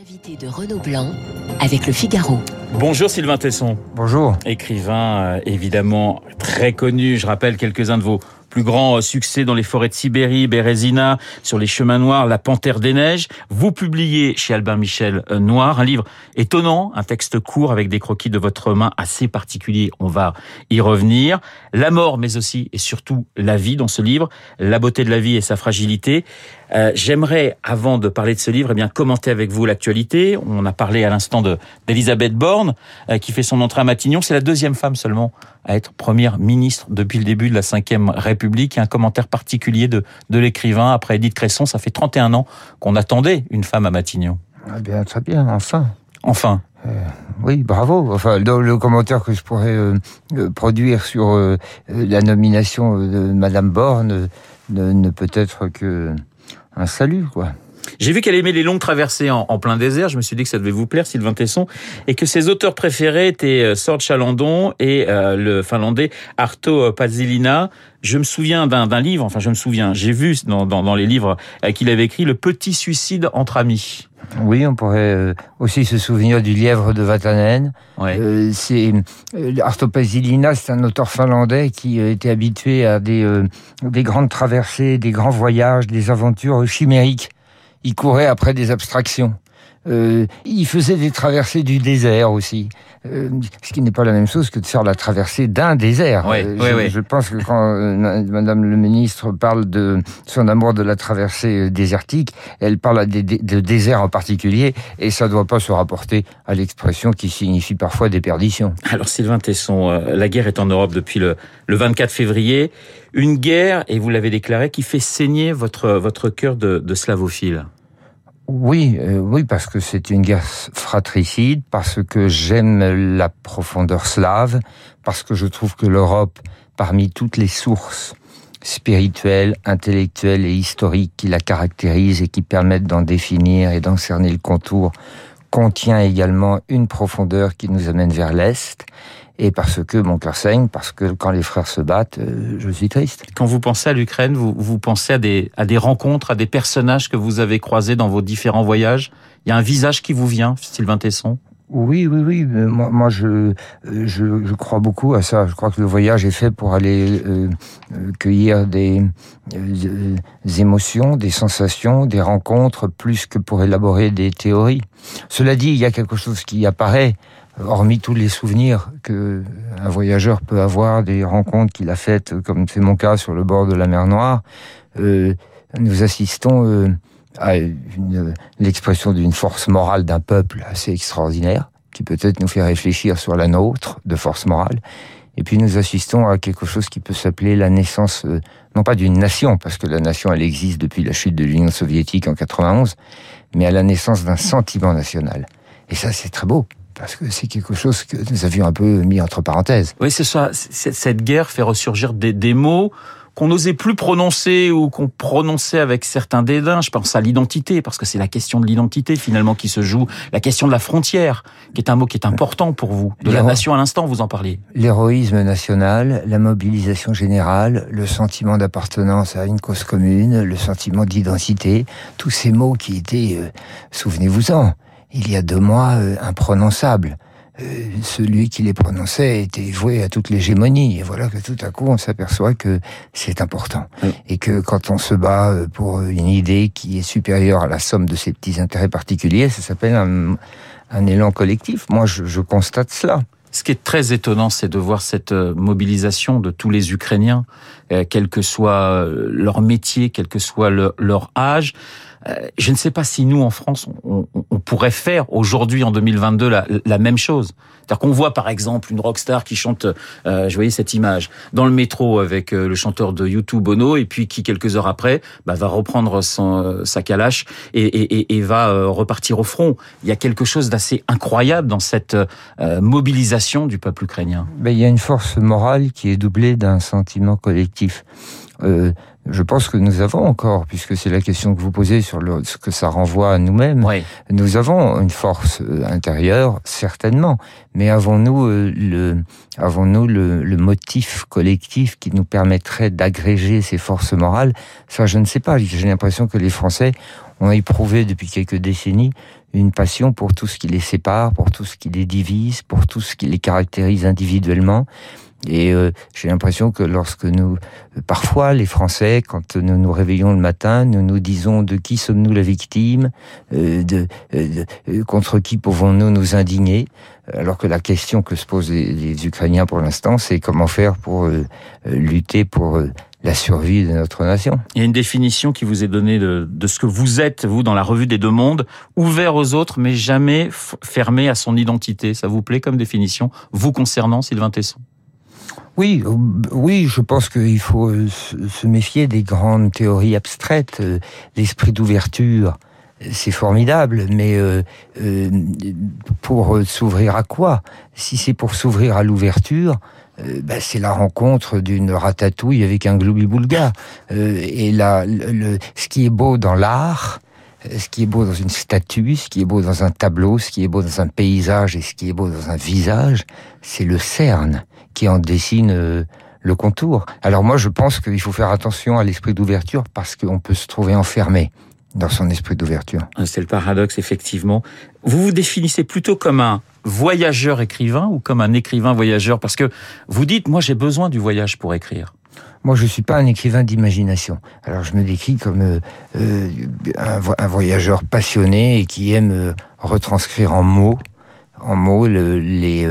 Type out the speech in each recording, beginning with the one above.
L'invité de Renaud Blanc avec le Figaro. Bonjour Sylvain Tesson. Bonjour. Écrivain euh, évidemment très connu. Je rappelle quelques-uns de vos plus grands euh, succès dans les forêts de Sibérie, Bérésina, sur les chemins noirs, La Panthère des Neiges. Vous publiez chez Albin Michel euh, Noir un livre étonnant, un texte court avec des croquis de votre main assez particuliers. On va y revenir. La mort, mais aussi et surtout la vie dans ce livre, la beauté de la vie et sa fragilité. Euh, J'aimerais, avant de parler de ce livre, eh bien commenter avec vous l'actualité. On a parlé à l'instant de d'Elisabeth Borne, euh, qui fait son entrée à Matignon. C'est la deuxième femme seulement à être première ministre depuis le début de la Ve République. Un commentaire particulier de, de l'écrivain après Edith Cresson. Ça fait 31 ans qu'on attendait une femme à Matignon. Ah bien, très bien, enfin. Enfin. Euh, oui, bravo. Enfin, le, le, commentaire que je pourrais euh, euh produire sur euh, la nomination de Madame Borne ne, ne peut être que un salut, quoi. J'ai vu qu'elle aimait les longues traversées en, en, plein désert. Je me suis dit que ça devait vous plaire, Sylvain Tesson, et que ses auteurs préférés étaient euh, Sorge Chalandon et euh, le finlandais Arto Pazilina. Je me souviens d'un livre, enfin je me souviens, j'ai vu dans, dans, dans, les livres euh, qu'il avait écrit Le petit suicide entre amis. Oui, on pourrait aussi se souvenir du lièvre de Vatanen. Ouais. Euh, c'est Arto Pazilina, c'est un auteur finlandais qui était habitué à des, euh, des grandes traversées, des grands voyages, des aventures chimériques il courait après des abstractions. Euh, il faisait des traversées du désert aussi, euh, ce qui n'est pas la même chose que de faire la traversée d'un désert. Oui, euh, oui, je, oui. je, pense que quand euh, Madame le ministre parle de son amour de la traversée désertique, elle parle de, de, de désert en particulier, et ça ne doit pas se rapporter à l'expression qui signifie parfois déperdition. Alors Sylvain Tesson, euh, la guerre est en Europe depuis le, le 24 février. Une guerre, et vous l'avez déclaré, qui fait saigner votre, votre cœur de, de slavophile. Oui, euh, oui, parce que c'est une guerre fratricide, parce que j'aime la profondeur slave, parce que je trouve que l'Europe, parmi toutes les sources spirituelles, intellectuelles et historiques qui la caractérisent et qui permettent d'en définir et d'en cerner le contour, contient également une profondeur qui nous amène vers l'Est. Et parce que mon cœur saigne, parce que quand les frères se battent, euh, je suis triste. Quand vous pensez à l'Ukraine, vous, vous pensez à des, à des rencontres, à des personnages que vous avez croisés dans vos différents voyages? Il y a un visage qui vous vient, Sylvain Tesson? Oui, oui, oui. Moi, je, je, je, crois beaucoup à ça. Je crois que le voyage est fait pour aller euh, cueillir des, euh, émotions, des sensations, des rencontres, plus que pour élaborer des théories. Cela dit, il y a quelque chose qui apparaît hormis tous les souvenirs que un voyageur peut avoir des rencontres qu'il a faites, comme c'est mon cas sur le bord de la mer Noire, euh, nous assistons euh, à l'expression d'une force morale d'un peuple assez extraordinaire, qui peut-être nous fait réfléchir sur la nôtre de force morale. Et puis nous assistons à quelque chose qui peut s'appeler la naissance, euh, non pas d'une nation, parce que la nation elle existe depuis la chute de l'Union soviétique en 91, mais à la naissance d'un sentiment national. Et ça c'est très beau parce que c'est quelque chose que nous avions un peu mis entre parenthèses. Oui, c'est ça. Cette guerre fait ressurgir des, des mots qu'on n'osait plus prononcer ou qu'on prononçait avec certains dédains. Je pense à l'identité, parce que c'est la question de l'identité finalement qui se joue, la question de la frontière, qui est un mot qui est important pour vous, de la nation à l'instant, vous en parliez. L'héroïsme national, la mobilisation générale, le sentiment d'appartenance à une cause commune, le sentiment d'identité, tous ces mots qui étaient, euh, souvenez-vous-en, il y a deux mois, euh, imprononçables. Euh, celui qui les prononçait était voué à toute l'hégémonie. Et voilà que tout à coup, on s'aperçoit que c'est important. Oui. Et que quand on se bat pour une idée qui est supérieure à la somme de ses petits intérêts particuliers, ça s'appelle un, un, élan collectif. Moi, je, je constate cela. Ce qui est très étonnant, c'est de voir cette euh, mobilisation de tous les Ukrainiens, euh, quel que soit leur métier, quel que soit le, leur âge. Je ne sais pas si nous, en France, on, pourrait faire aujourd'hui, en 2022, la, même chose. C'est-à-dire qu'on voit, par exemple, une rockstar qui chante, euh, je voyais cette image, dans le métro avec euh, le chanteur de YouTube, Bono, et puis qui, quelques heures après, bah, va reprendre son, euh, sa calache et, et, va euh, repartir au front. Il y a quelque chose d'assez incroyable dans cette euh, mobilisation du peuple ukrainien. Ben, il y a une force morale qui est doublée d'un sentiment collectif. Euh, je pense que nous avons encore, puisque c'est la question que vous posez sur le, ce que ça renvoie à nous-mêmes, oui. nous avons une force euh, intérieure, certainement, mais avons-nous euh, le, avons-nous le, le, motif collectif qui nous permettrait d'agréger ces forces morales? Ça, je ne sais pas. J'ai l'impression que les Français ont éprouvé depuis quelques décennies une passion pour tout ce qui les sépare, pour tout ce qui les divise, pour tout ce qui les caractérise individuellement. Et euh, j'ai l'impression que lorsque nous, parfois les Français, quand nous nous réveillons le matin, nous nous disons de qui sommes-nous la victime, euh, de, euh, contre qui pouvons-nous nous indigner, alors que la question que se posent les, Ukrainiens pour l'instant, c'est comment faire pour lutter pour la survie de notre nation. Il y a une définition qui vous est donnée de, de, ce que vous êtes, vous, dans la revue des deux mondes, ouvert aux autres, mais jamais fermé à son identité. Ça vous plaît comme définition, vous concernant, Sylvain Tesson? Oui, euh, oui, je pense qu'il faut euh, se méfier des grandes théories abstraites. Euh, l'esprit d'ouverture, c'est formidable, mais pour s'ouvrir à quoi? Si c'est pour s'ouvrir à l'ouverture, ben, c'est la rencontre d'une ratatouille avec un gloubi-boulga. et là, ce qui est beau dans l'art, ce qui est beau dans une statue, ce qui est beau dans un tableau, ce qui est beau dans un paysage et ce qui est beau dans un visage, c'est le cerne qui en dessine euh, le contour. Alors moi, je pense qu'il faut faire attention à l'esprit d'ouverture parce qu'on peut se trouver enfermé dans son esprit d'ouverture. Ah, c'est le paradoxe, effectivement. Vous vous définissez plutôt comme un voyageur écrivain ou comme un écrivain voyageur? Parce que vous dites, moi j'ai besoin du voyage pour écrire. Moi, je suis pas un écrivain d'imagination. Alors, je me décris comme euh, euh un, voyageur passionné et qui aime euh, retranscrire en mots, en mots les,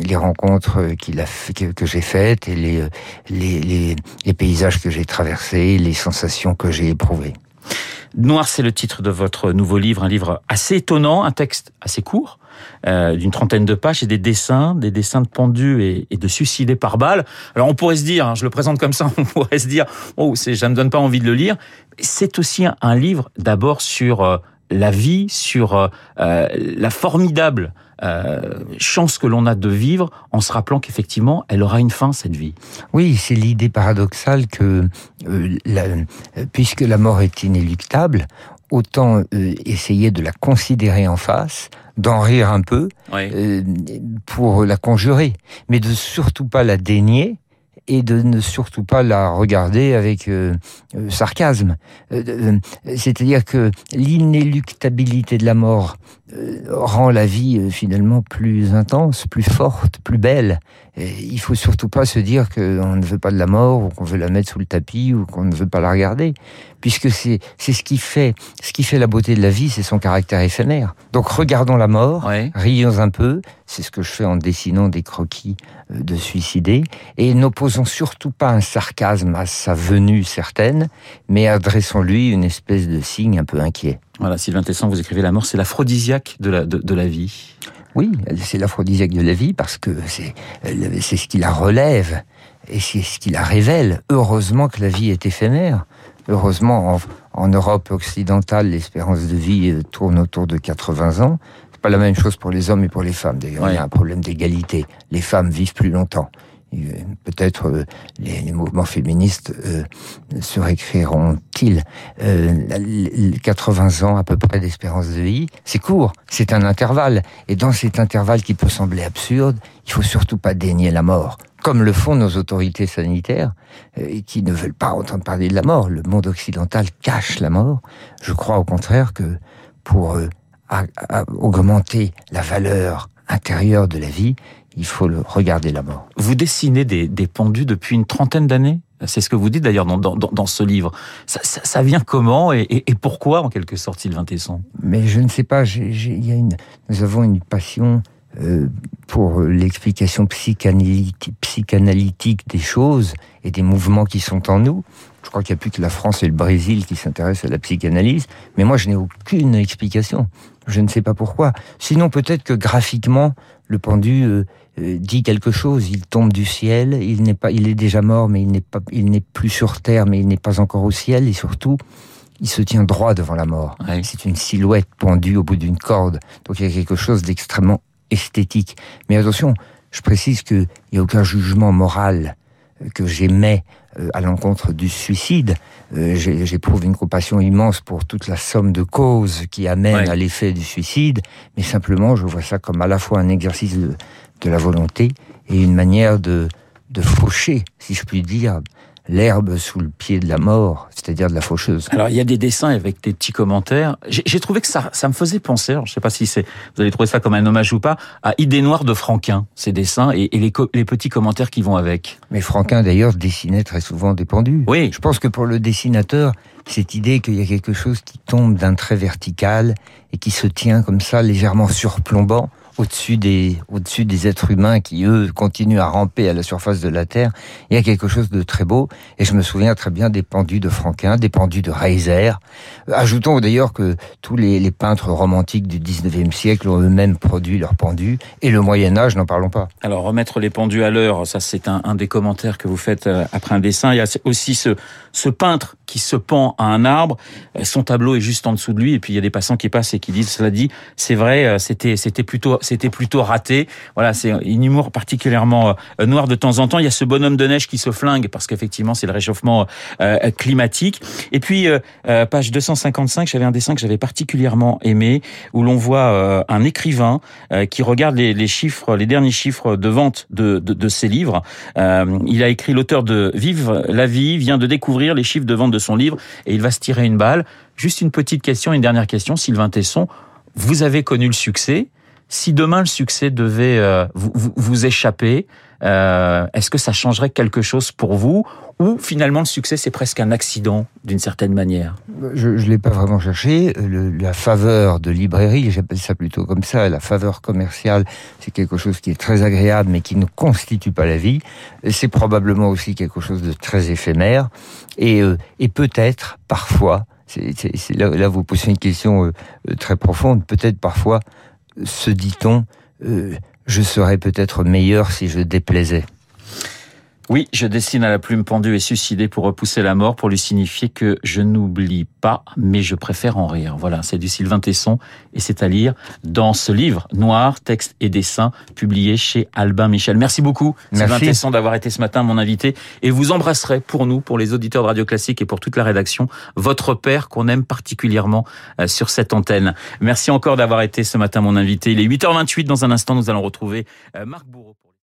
les rencontres qu'il a que, j'ai faites et les, les, les, paysages que j'ai traversés, les sensations que j'ai éprouvées. Noir, c'est le titre de votre nouveau livre, un livre assez étonnant, un texte assez court, euh, d'une trentaine de pages et des dessins, des dessins de pendus et, de suicidés par balle. Alors on pourrait se dire, hein, je le présente comme ça, on pourrait se dire, oh, ça ne me donne pas envie de le lire. C'est aussi un, livre d'abord sur euh, la vie, sur euh, la formidable euh, chance que l'on a de vivre en se rappelant qu'effectivement, elle aura une fin, cette vie. Oui, c'est l'idée paradoxale que euh, la, puisque la mort est inéluctable, autant euh, essayer de la considérer en face, d'en rire un peu, pour la conjurer, mais de surtout pas la dénier, et de ne surtout pas la regarder avec sarcasme. C'est-à-dire que l'inéluctabilité de la mort euh, rend la vie euh, finalement plus intense, plus forte, plus belle. Il faut surtout pas se dire qu'on ne veut pas de la mort ou qu'on veut la mettre sous le tapis ou qu'on ne veut pas la regarder, puisque c'est c'est ce qui fait ce qui fait la beauté de la vie, c'est son caractère éphémère. Donc regardons la mort, rions un peu, c'est ce que je fais en dessinant des croquis euh, de suicidés, et n'opposons surtout pas un sarcasme à sa venue certaine, mais adressons-lui une espèce de signe un peu inquiet. Voilà, Sylvain Tesson, vous écrivez La mort, c'est l'aphrodisiaque de la, de, la vie. Oui, c'est l'aphrodisiaque de la vie parce que c'est c'est ce qui la relève et c'est ce qui la révèle. Heureusement que la vie est éphémère. Heureusement, en, Europe occidentale, l'espérance de vie euh, tourne autour de 80 ans. C'est pas la même chose pour les hommes et pour les femmes. D'ailleurs, il y a un problème d'égalité. Les femmes vivent plus longtemps. Peut-être euh, les, mouvements féministes euh, se réécriront-ils euh, 80 ans à peu près d'espérance de vie? C'est court, c'est un intervalle. Et dans cet intervalle qui peut sembler absurde, il faut surtout pas dénier la mort comme le font nos autorités sanitaires, euh, qui ne veulent pas entendre parler de la mort. Le monde occidental cache la mort. Je crois au contraire que pour augmenter la valeur intérieure de la vie, il faut le regarder la mort. Vous dessinez des, des pendus depuis une trentaine d'années? C'est ce que vous dites d'ailleurs dans, dans, dans, ce livre. Ça, ça, vient comment et, et, pourquoi, en quelque sorte, Sylvain Tesson? Mais je ne sais pas. y a une, nous avons une passion euh, pour l'explication psychanalytique, psychanalytique des choses et des mouvements qui sont en nous. Je crois qu'il n'y a plus que la France et le Brésil qui s'intéressent à la psychanalyse. Mais moi, je n'ai aucune explication. Je ne sais pas pourquoi. Sinon, peut-être que graphiquement, le pendu euh, euh, dit quelque chose. Il tombe du ciel. Il n'est pas, il est déjà mort, mais il n'est pas, il n'est plus sur terre, mais il n'est pas encore au ciel. Et surtout, il se tient droit devant la mort. C'est une silhouette pendue au bout d'une corde. Donc il y a quelque chose d'extrêmement esthétique. Mais attention, je précise qu'il n'y a aucun jugement moral que j'émets euh, à l'encontre du suicide. Euh, j'éprouve une compassion immense pour toute la somme de causes qui amènent à l'effet du suicide, mais simplement je vois ça comme à la fois un exercice de, la volonté et une manière de, de faucher, si je puis dire, l'herbe sous le pied de la mort, c'est-à-dire de la faucheuse. Alors il y a des dessins avec des petits commentaires. J'ai trouvé que ça, ça me faisait penser, alors, je ne sais pas si c'est, vous allez trouver ça comme un hommage ou pas, à Idée noire de Franquin, ces dessins et, les, les, petits commentaires qui vont avec. Mais Franquin d'ailleurs dessinait très souvent des pendus. Oui. Je pense que pour le dessinateur, cette idée qu'il y a quelque chose qui tombe d'un trait vertical et qui se tient comme ça légèrement surplombant, au-dessus des, au-dessus des êtres humains qui, eux, continuent à ramper à la surface de la Terre. Il y a quelque chose de très beau. Et je me souviens très bien des pendus de Franquin, des pendus de Reiser. Ajoutons d'ailleurs que tous les, peintres romantiques du 19e siècle ont eux-mêmes produit leurs pendus. Et le Moyen-Âge, n'en parlons pas. Alors, remettre les pendus à l'heure, ça, c'est un, un, des commentaires que vous faites euh, après un dessin. Il y a aussi ce, ce peintre qui se pend à un arbre. Euh, son tableau est juste en dessous de lui. Et puis, il y a des passants qui passent et qui disent, cela dit, c'est vrai, euh, c'était, c'était plutôt, c'était plutôt raté. Voilà, c'est une humour particulièrement euh, noir de temps en temps. Il y a ce bonhomme de neige qui se flingue parce qu'effectivement, c'est le réchauffement euh, climatique. Et puis, euh, page 255, j'avais un dessin que j'avais particulièrement aimé où l'on voit un écrivain qui regarde les, chiffres, les derniers chiffres de vente de, de, de ses livres. il a écrit l'auteur de Vive la vie vient de découvrir les chiffres de vente de son livre et il va se tirer une balle. Juste une petite question, une dernière question, Sylvain Tesson. Vous avez connu le succès. Si demain le succès devait euh, vous, vous, échapper, euh, est-ce que ça changerait quelque chose pour vous ou finalement le succès c'est presque un accident d'une certaine manière? Je ne l'ai pas vraiment cherché. la faveur de librairie, j'appelle ça plutôt comme ça, la faveur commerciale, c'est quelque chose qui est très agréable mais qui ne constitue pas la vie. C'est probablement aussi quelque chose de très éphémère et, euh, et peut-être parfois, là vous posez une question très profonde, peut-être parfois se dit-on, euh, je serais peut-être meilleur si je déplaisais. Oui, je dessine à la plume pendue et suicidée pour repousser la mort, pour lui signifier que je n'oublie pas, mais je préfère en rire. Voilà, c'est du Sylvain Tesson et c'est à lire dans ce livre noir, texte et dessin, publié chez Albin Michel. Merci beaucoup, Sylvain Tesson, d'avoir été ce matin mon invité. Et vous embrasserez pour nous, pour les auditeurs de Radio Classique et pour toute la rédaction, votre père qu'on aime particulièrement euh, sur cette antenne. Merci encore d'avoir été ce matin mon invité. Il est 8h28. Dans un instant, nous allons retrouver euh, Marc Bourreau.